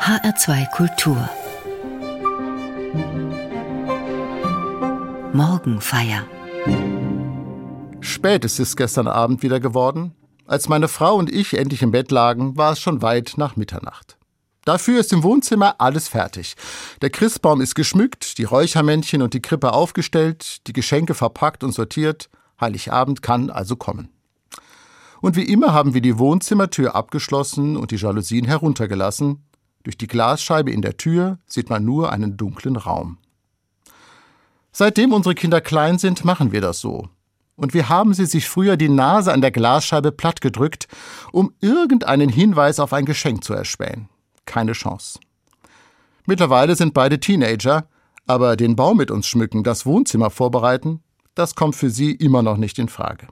HR2 Kultur Morgenfeier Spät ist es gestern Abend wieder geworden. Als meine Frau und ich endlich im Bett lagen, war es schon weit nach Mitternacht. Dafür ist im Wohnzimmer alles fertig. Der Christbaum ist geschmückt, die Räuchermännchen und die Krippe aufgestellt, die Geschenke verpackt und sortiert. Heiligabend kann also kommen. Und wie immer haben wir die Wohnzimmertür abgeschlossen und die Jalousien heruntergelassen. Durch die Glasscheibe in der Tür sieht man nur einen dunklen Raum. Seitdem unsere Kinder klein sind, machen wir das so. Und wie haben sie sich früher die Nase an der Glasscheibe plattgedrückt, um irgendeinen Hinweis auf ein Geschenk zu erspähen. Keine Chance. Mittlerweile sind beide Teenager, aber den Baum mit uns schmücken, das Wohnzimmer vorbereiten, das kommt für sie immer noch nicht in Frage.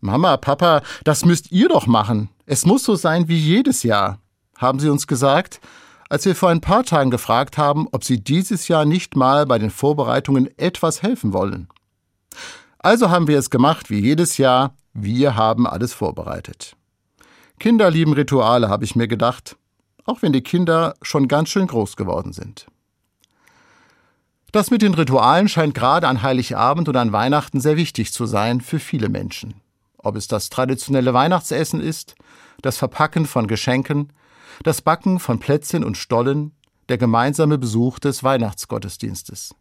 Mama, Papa, das müsst ihr doch machen. Es muss so sein wie jedes Jahr, haben sie uns gesagt, als wir vor ein paar Tagen gefragt haben, ob sie dieses Jahr nicht mal bei den Vorbereitungen etwas helfen wollen. Also haben wir es gemacht wie jedes Jahr, wir haben alles vorbereitet. Kinder lieben Rituale, habe ich mir gedacht, auch wenn die Kinder schon ganz schön groß geworden sind. Das mit den Ritualen scheint gerade an Heiligabend und an Weihnachten sehr wichtig zu sein für viele Menschen ob es das traditionelle Weihnachtsessen ist, das Verpacken von Geschenken, das Backen von Plätzchen und Stollen, der gemeinsame Besuch des Weihnachtsgottesdienstes.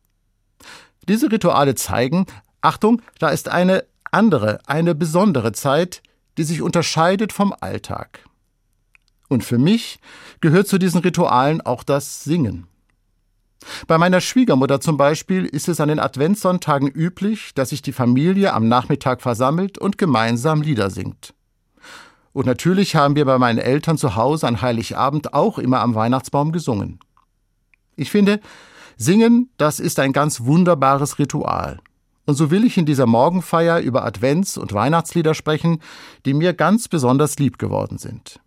Diese Rituale zeigen, Achtung, da ist eine andere, eine besondere Zeit, die sich unterscheidet vom Alltag. Und für mich gehört zu diesen Ritualen auch das Singen. Bei meiner Schwiegermutter zum Beispiel ist es an den Adventssonntagen üblich, dass sich die Familie am Nachmittag versammelt und gemeinsam Lieder singt. Und natürlich haben wir bei meinen Eltern zu Hause an Heiligabend auch immer am Weihnachtsbaum gesungen. Ich finde, Singen, das ist ein ganz wunderbares Ritual. Und so will ich in dieser Morgenfeier über Advents- und Weihnachtslieder sprechen, die mir ganz besonders lieb geworden sind.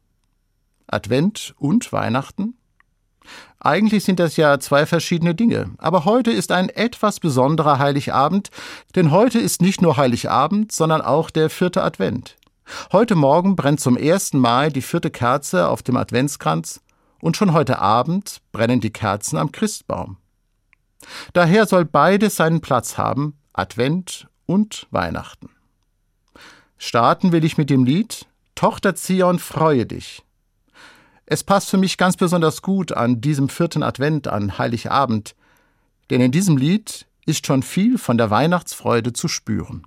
Advent und Weihnachten? Eigentlich sind das ja zwei verschiedene Dinge. Aber heute ist ein etwas besonderer Heiligabend, denn heute ist nicht nur Heiligabend, sondern auch der vierte Advent. Heute Morgen brennt zum ersten Mal die vierte Kerze auf dem Adventskranz und schon heute Abend brennen die Kerzen am Christbaum. Daher soll beides seinen Platz haben, Advent und Weihnachten. Starten will ich mit dem Lied Tochter Zion, freue dich. Es passt für mich ganz besonders gut an diesem vierten Advent, an Heiligabend, denn in diesem Lied ist schon viel von der Weihnachtsfreude zu spüren.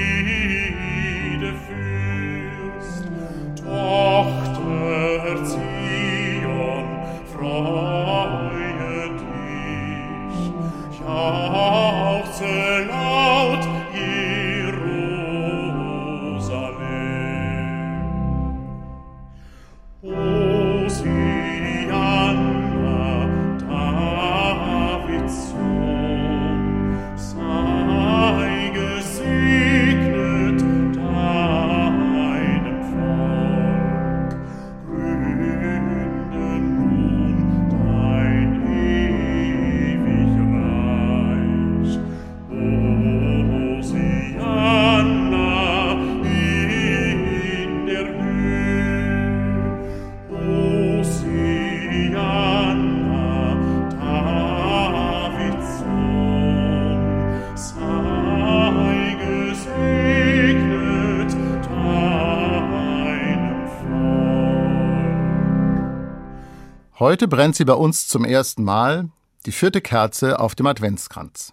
Heute brennt sie bei uns zum ersten Mal, die vierte Kerze auf dem Adventskranz.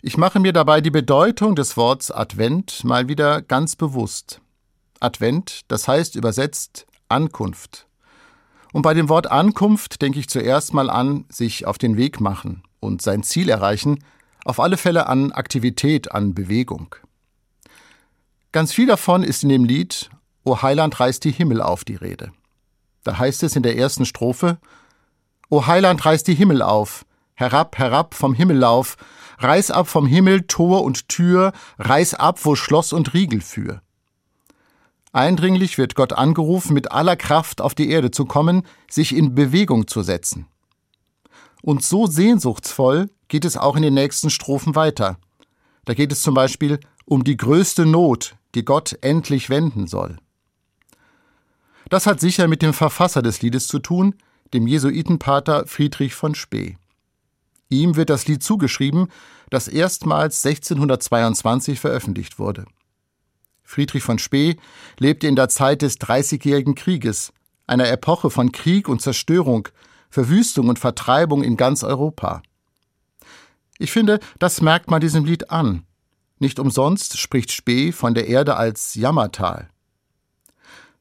Ich mache mir dabei die Bedeutung des Worts Advent mal wieder ganz bewusst. Advent, das heißt übersetzt Ankunft. Und bei dem Wort Ankunft denke ich zuerst mal an sich auf den Weg machen und sein Ziel erreichen, auf alle Fälle an Aktivität, an Bewegung. Ganz viel davon ist in dem Lied O Heiland reißt die Himmel auf die Rede. Da heißt es in der ersten Strophe O Heiland reißt die Himmel auf, Herab, herab vom Himmellauf, reiß ab vom Himmel Tor und Tür, reiß ab, wo Schloss und Riegel für. Eindringlich wird Gott angerufen, mit aller Kraft auf die Erde zu kommen, sich in Bewegung zu setzen. Und so sehnsuchtsvoll geht es auch in den nächsten Strophen weiter. Da geht es zum Beispiel um die größte Not, die Gott endlich wenden soll. Das hat sicher mit dem Verfasser des Liedes zu tun, dem Jesuitenpater Friedrich von Spee. Ihm wird das Lied zugeschrieben, das erstmals 1622 veröffentlicht wurde. Friedrich von Spee lebte in der Zeit des Dreißigjährigen Krieges, einer Epoche von Krieg und Zerstörung, Verwüstung und Vertreibung in ganz Europa. Ich finde, das merkt man diesem Lied an. Nicht umsonst spricht Spee von der Erde als Jammertal.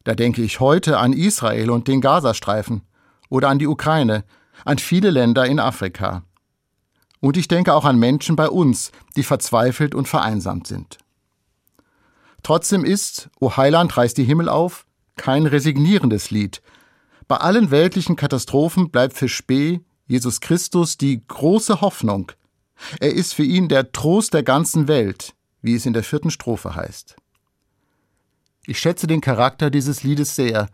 Da denke ich heute an Israel und den Gazastreifen oder an die Ukraine, an viele Länder in Afrika. Und ich denke auch an Menschen bei uns, die verzweifelt und vereinsamt sind. Trotzdem ist O Heiland reißt die Himmel auf kein resignierendes Lied. Bei allen weltlichen Katastrophen bleibt für Spee Jesus Christus die große Hoffnung. Er ist für ihn der Trost der ganzen Welt, wie es in der vierten Strophe heißt. Ich schätze den Charakter dieses Liedes sehr,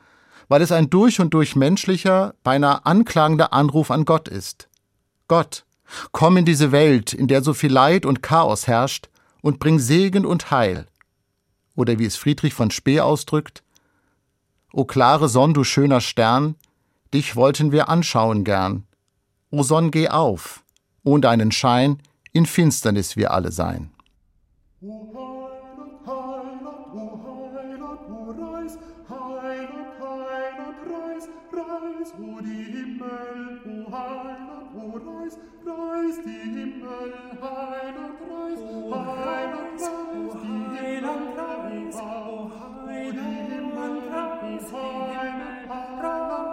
weil es ein durch und durch menschlicher, beinahe anklagender Anruf an Gott ist. Gott, komm in diese Welt, in der so viel Leid und Chaos herrscht, und bring Segen und Heil. Oder wie es Friedrich von Spee ausdrückt, O klare Sonn, du schöner Stern, dich wollten wir anschauen gern. O Sonn, geh auf, ohn deinen Schein in Finsternis wir alle sein. Reis, o die Himmel, o Heiland, o Reis, Reis, die Himmel, Heiland, Reis, Heiland, Reis, die Himmel, Reis, o Heiland, Himmel, Reis, Heiland, Heiland,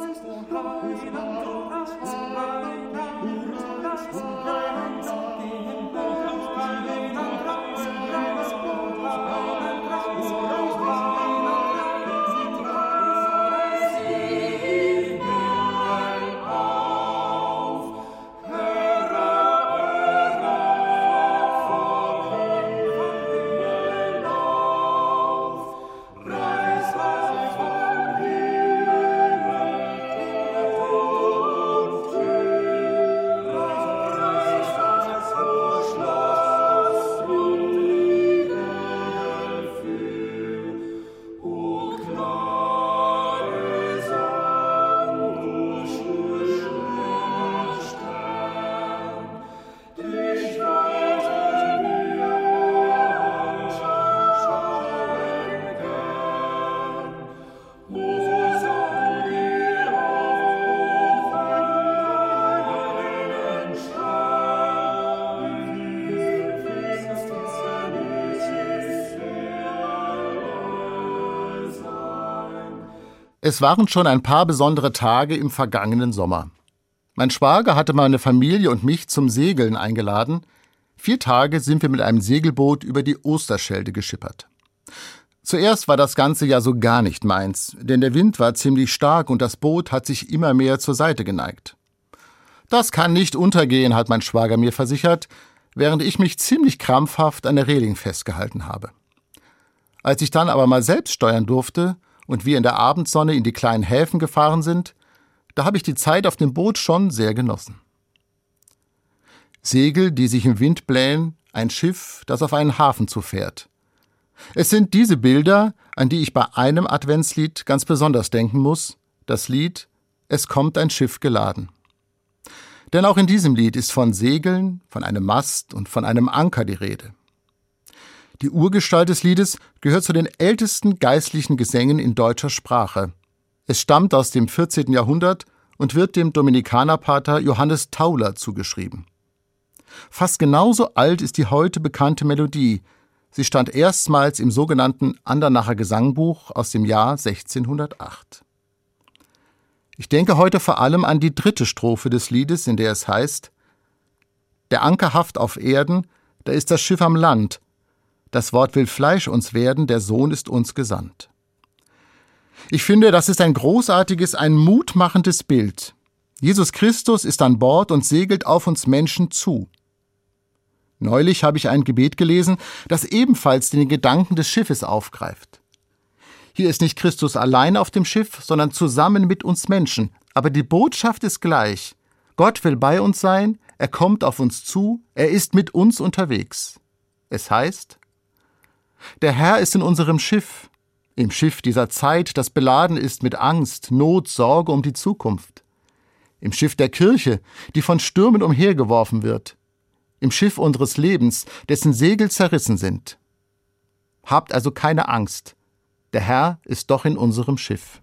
Reis, o Heiland, Reis, Heiland, Reis, Es waren schon ein paar besondere Tage im vergangenen Sommer. Mein Schwager hatte meine Familie und mich zum Segeln eingeladen. Vier Tage sind wir mit einem Segelboot über die Osterschelde geschippert. Zuerst war das Ganze ja so gar nicht meins, denn der Wind war ziemlich stark und das Boot hat sich immer mehr zur Seite geneigt. Das kann nicht untergehen, hat mein Schwager mir versichert, während ich mich ziemlich krampfhaft an der Reling festgehalten habe. Als ich dann aber mal selbst steuern durfte und wir in der Abendsonne in die kleinen Häfen gefahren sind, da habe ich die Zeit auf dem Boot schon sehr genossen. Segel, die sich im Wind blähen, ein Schiff, das auf einen Hafen zufährt. Es sind diese Bilder, an die ich bei einem Adventslied ganz besonders denken muss, das Lied Es kommt ein Schiff geladen. Denn auch in diesem Lied ist von Segeln, von einem Mast und von einem Anker die Rede. Die Urgestalt des Liedes gehört zu den ältesten geistlichen Gesängen in deutscher Sprache. Es stammt aus dem 14. Jahrhundert und wird dem Dominikanerpater Johannes Tauler zugeschrieben. Fast genauso alt ist die heute bekannte Melodie. Sie stand erstmals im sogenannten Andernacher Gesangbuch aus dem Jahr 1608. Ich denke heute vor allem an die dritte Strophe des Liedes, in der es heißt Der Anker haft auf Erden, da ist das Schiff am Land, das Wort will Fleisch uns werden, der Sohn ist uns gesandt. Ich finde, das ist ein großartiges, ein mutmachendes Bild. Jesus Christus ist an Bord und segelt auf uns Menschen zu. Neulich habe ich ein Gebet gelesen, das ebenfalls den Gedanken des Schiffes aufgreift. Hier ist nicht Christus allein auf dem Schiff, sondern zusammen mit uns Menschen. Aber die Botschaft ist gleich. Gott will bei uns sein, er kommt auf uns zu, er ist mit uns unterwegs. Es heißt, der Herr ist in unserem Schiff, im Schiff dieser Zeit, das beladen ist mit Angst, Not, Sorge um die Zukunft. Im Schiff der Kirche, die von Stürmen umhergeworfen wird. Im Schiff unseres Lebens, dessen Segel zerrissen sind. Habt also keine Angst. Der Herr ist doch in unserem Schiff.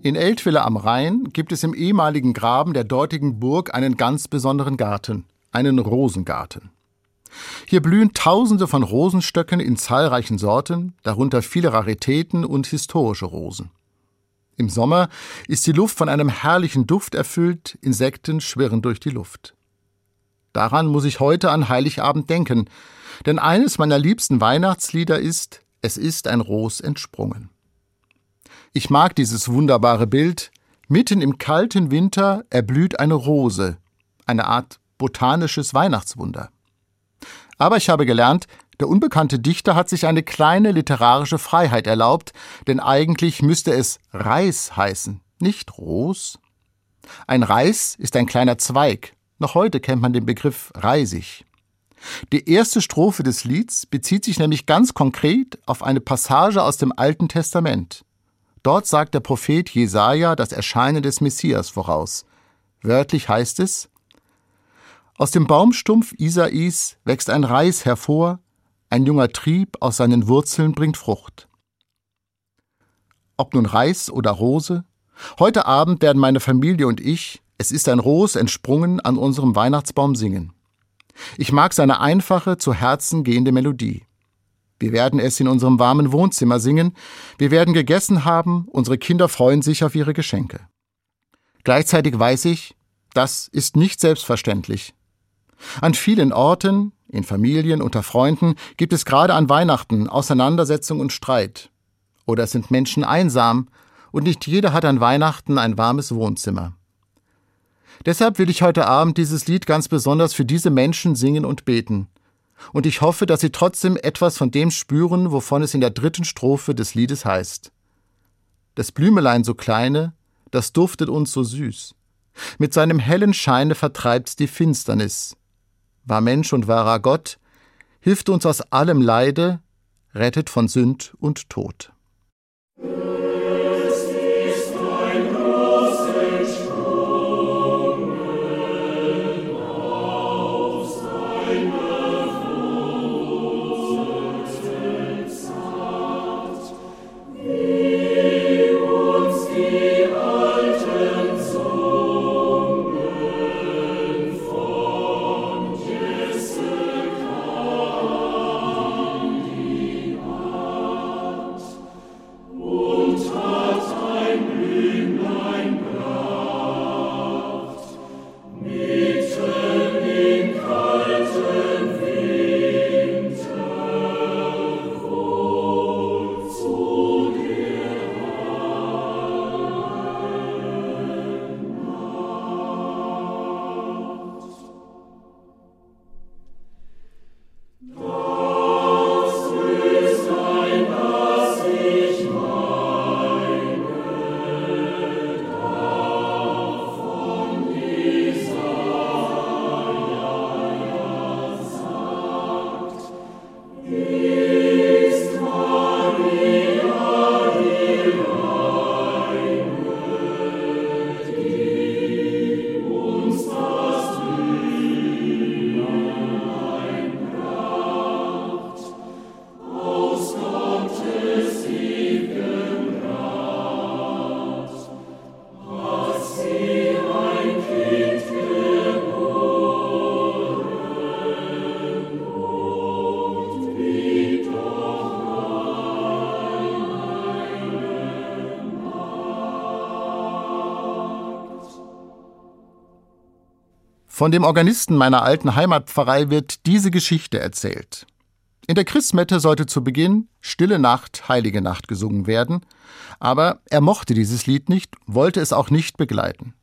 In Eltville am Rhein gibt es im ehemaligen Graben der dortigen Burg einen ganz besonderen Garten, einen Rosengarten. Hier blühen Tausende von Rosenstöcken in zahlreichen Sorten, darunter viele Raritäten und historische Rosen. Im Sommer ist die Luft von einem herrlichen Duft erfüllt, Insekten schwirren durch die Luft. Daran muss ich heute an Heiligabend denken, denn eines meiner liebsten Weihnachtslieder ist Es ist ein Ros entsprungen. Ich mag dieses wunderbare Bild, mitten im kalten Winter erblüht eine Rose, eine Art botanisches Weihnachtswunder. Aber ich habe gelernt, der unbekannte Dichter hat sich eine kleine literarische Freiheit erlaubt, denn eigentlich müsste es Reis heißen, nicht Ros. Ein Reis ist ein kleiner Zweig. Noch heute kennt man den Begriff Reisig. Die erste Strophe des Lieds bezieht sich nämlich ganz konkret auf eine Passage aus dem Alten Testament. Dort sagt der Prophet Jesaja das Erscheinen des Messias voraus. Wörtlich heißt es: Aus dem Baumstumpf Isais wächst ein Reis hervor, ein junger Trieb aus seinen Wurzeln bringt Frucht. Ob nun Reis oder Rose, heute Abend werden meine Familie und ich, es ist ein Ros entsprungen, an unserem Weihnachtsbaum singen. Ich mag seine einfache, zu Herzen gehende Melodie. Wir werden es in unserem warmen Wohnzimmer singen, wir werden gegessen haben, unsere Kinder freuen sich auf ihre Geschenke. Gleichzeitig weiß ich, das ist nicht selbstverständlich. An vielen Orten, in Familien, unter Freunden gibt es gerade an Weihnachten Auseinandersetzung und Streit. Oder es sind Menschen einsam und nicht jeder hat an Weihnachten ein warmes Wohnzimmer. Deshalb will ich heute Abend dieses Lied ganz besonders für diese Menschen singen und beten. Und ich hoffe, dass sie trotzdem etwas von dem spüren, wovon es in der dritten Strophe des Liedes heißt. Das Blümelein so kleine, das duftet uns so süß. Mit seinem hellen Scheine vertreibt's die Finsternis war Mensch und wahrer Gott, hilft uns aus allem Leide, rettet von Sünd und Tod. No. Von dem Organisten meiner alten Heimatpfarrei wird diese Geschichte erzählt. In der Christmette sollte zu Beginn Stille Nacht, Heilige Nacht gesungen werden, aber er mochte dieses Lied nicht, wollte es auch nicht begleiten.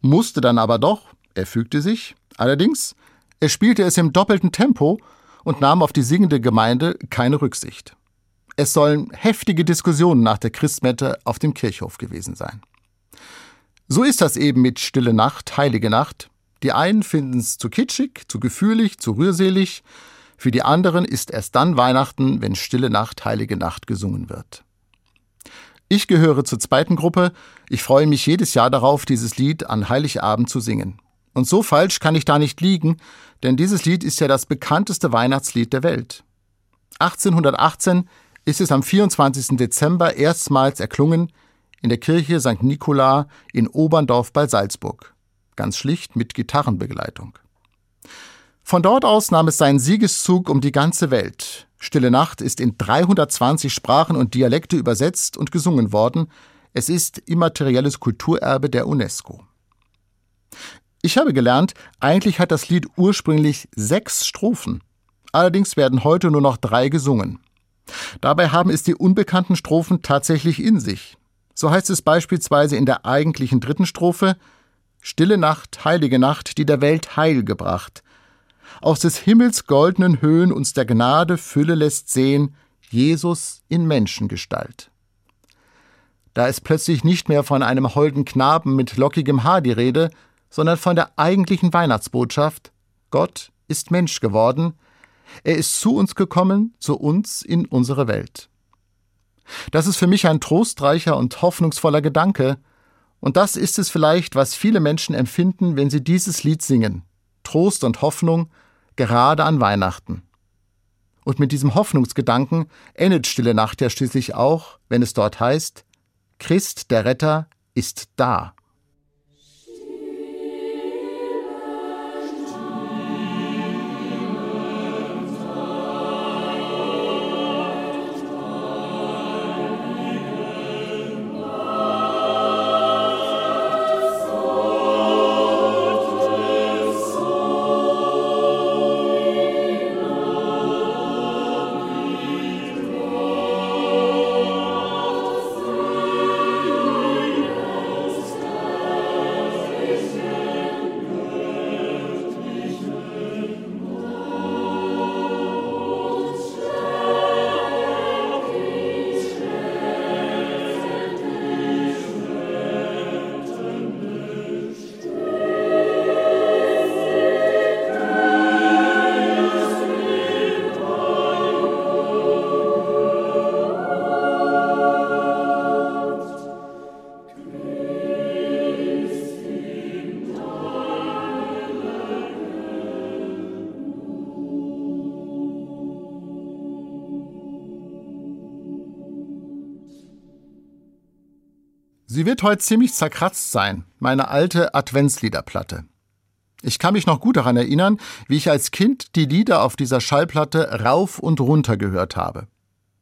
Musste dann aber doch, er fügte sich, allerdings, er spielte es im doppelten Tempo und nahm auf die singende Gemeinde keine Rücksicht. Es sollen heftige Diskussionen nach der Christmette auf dem Kirchhof gewesen sein. So ist das eben mit Stille Nacht, Heilige Nacht, die einen finden es zu kitschig, zu gefühlig, zu rührselig. Für die anderen ist erst dann Weihnachten, wenn Stille Nacht, Heilige Nacht gesungen wird. Ich gehöre zur zweiten Gruppe. Ich freue mich jedes Jahr darauf, dieses Lied an Heiligabend zu singen. Und so falsch kann ich da nicht liegen, denn dieses Lied ist ja das bekannteste Weihnachtslied der Welt. 1818 ist es am 24. Dezember erstmals erklungen in der Kirche St. Nikola in Oberndorf bei Salzburg ganz schlicht mit Gitarrenbegleitung. Von dort aus nahm es seinen Siegeszug um die ganze Welt. Stille Nacht ist in 320 Sprachen und Dialekte übersetzt und gesungen worden, Es ist immaterielles Kulturerbe der UNESCO. Ich habe gelernt, eigentlich hat das Lied ursprünglich sechs Strophen. Allerdings werden heute nur noch drei gesungen. Dabei haben es die unbekannten Strophen tatsächlich in sich. So heißt es beispielsweise in der eigentlichen dritten Strophe Stille Nacht, heilige Nacht, die der Welt Heil gebracht. Aus des Himmels goldenen Höhen uns der Gnade Fülle lässt sehen, Jesus in Menschengestalt. Da ist plötzlich nicht mehr von einem holden Knaben mit lockigem Haar die Rede, sondern von der eigentlichen Weihnachtsbotschaft Gott ist Mensch geworden, er ist zu uns gekommen, zu uns in unsere Welt. Das ist für mich ein trostreicher und hoffnungsvoller Gedanke, und das ist es vielleicht, was viele Menschen empfinden, wenn sie dieses Lied singen. Trost und Hoffnung, gerade an Weihnachten. Und mit diesem Hoffnungsgedanken endet Stille Nacht ja schließlich auch, wenn es dort heißt, Christ der Retter ist da. Sie wird heute ziemlich zerkratzt sein, meine alte Adventsliederplatte. Ich kann mich noch gut daran erinnern, wie ich als Kind die Lieder auf dieser Schallplatte rauf und runter gehört habe.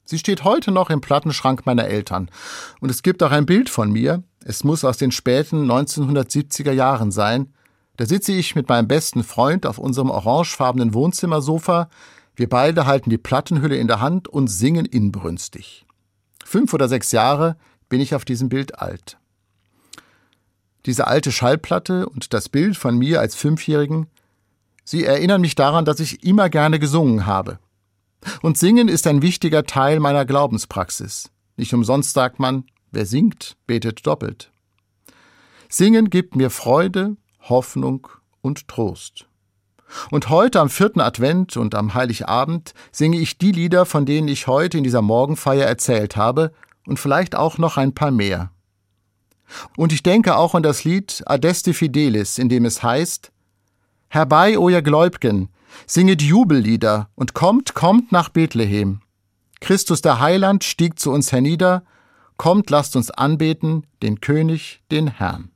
Sie steht heute noch im Plattenschrank meiner Eltern. Und es gibt auch ein Bild von mir, es muss aus den späten 1970er Jahren sein. Da sitze ich mit meinem besten Freund auf unserem orangefarbenen Wohnzimmersofa. Wir beide halten die Plattenhülle in der Hand und singen inbrünstig. Fünf oder sechs Jahre, bin ich auf diesem Bild alt. Diese alte Schallplatte und das Bild von mir als Fünfjährigen, sie erinnern mich daran, dass ich immer gerne gesungen habe. Und Singen ist ein wichtiger Teil meiner Glaubenspraxis. Nicht umsonst sagt man, wer singt, betet doppelt. Singen gibt mir Freude, Hoffnung und Trost. Und heute am vierten Advent und am Heiligabend singe ich die Lieder, von denen ich heute in dieser Morgenfeier erzählt habe, und vielleicht auch noch ein paar mehr. Und ich denke auch an das Lied Adeste Fidelis, in dem es heißt Herbei, o ihr Gläubgen, singet Jubellieder und kommt, kommt nach Bethlehem. Christus der Heiland stieg zu uns hernieder, kommt, lasst uns anbeten, den König, den Herrn.